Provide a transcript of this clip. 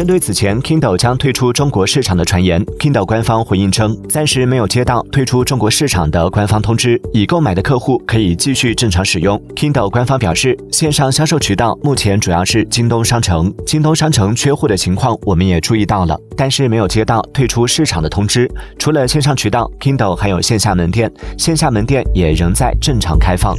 针对此前 kindle 将退出中国市场的传言 kindle 官方回应称暂时没有接到退出中国市场的官方通知已购买的客户可以继续正常使用。Kindle 官方表示线上销售渠道目前主要是京东商城京东商城缺货的情况我们也注意到了但是没有接到退出市场的通知。除了线上渠道 kindle 还有线下门店线下门店也仍在正常开放。